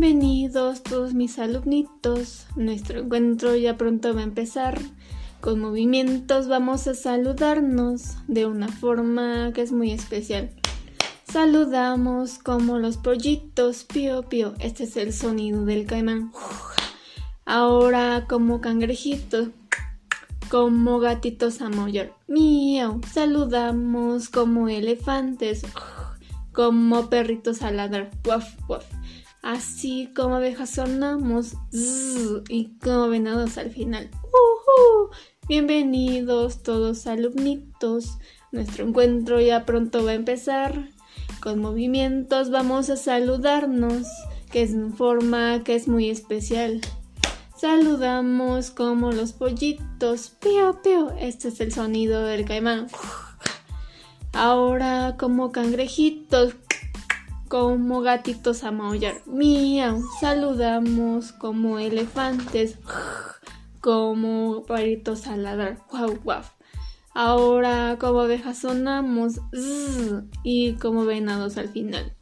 Bienvenidos todos mis alumnitos. Nuestro encuentro ya pronto va a empezar. Con movimientos vamos a saludarnos de una forma que es muy especial. Saludamos como los pollitos, pío pío. Este es el sonido del caimán. Ahora como cangrejitos, como gatitos a mollar. Miau. Saludamos como elefantes, como perritos a ladrar. Waf, waf. Así como abejas sonamos y como venados al final. Bienvenidos todos alumnitos. Nuestro encuentro ya pronto va a empezar. Con movimientos vamos a saludarnos, que es una forma que es muy especial. Saludamos como los pollitos. Pío, pío. Este es el sonido del caimán. Ahora como cangrejitos. Como gatitos a maullar. Miau. Saludamos como elefantes. Como paritos a ladrar. Guau, guau. Ahora como abejas sonamos. Y como venados al final.